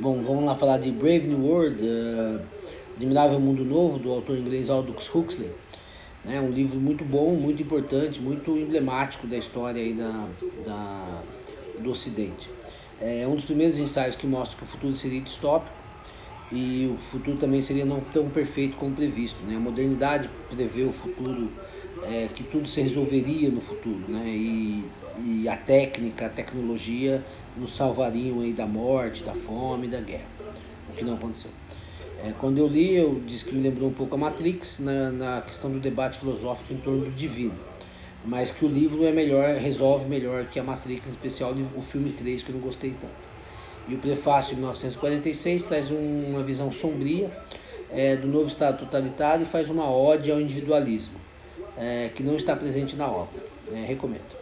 Bom, vamos lá falar de Brave New World, uh, Admirável Mundo Novo, do autor inglês Aldous Huxley. Né? um livro muito bom, muito importante, muito emblemático da história aí da, da, do Ocidente. É um dos primeiros ensaios que mostra que o futuro seria distópico e o futuro também seria não tão perfeito como previsto. Né? A modernidade prevê o futuro, é, que tudo se resolveria no futuro, né? e, e a técnica, a tecnologia nos salvariam aí da morte, da fome, da guerra, o que não aconteceu. É, quando eu li, eu disse que me lembrou um pouco a Matrix na, na questão do debate filosófico em torno do divino, mas que o livro é melhor, resolve melhor que a Matrix, em especial o filme 3, que eu não gostei tanto. E o prefácio de 1946 traz uma visão sombria é, do novo Estado totalitário e faz uma ode ao individualismo, é, que não está presente na obra. É, recomendo.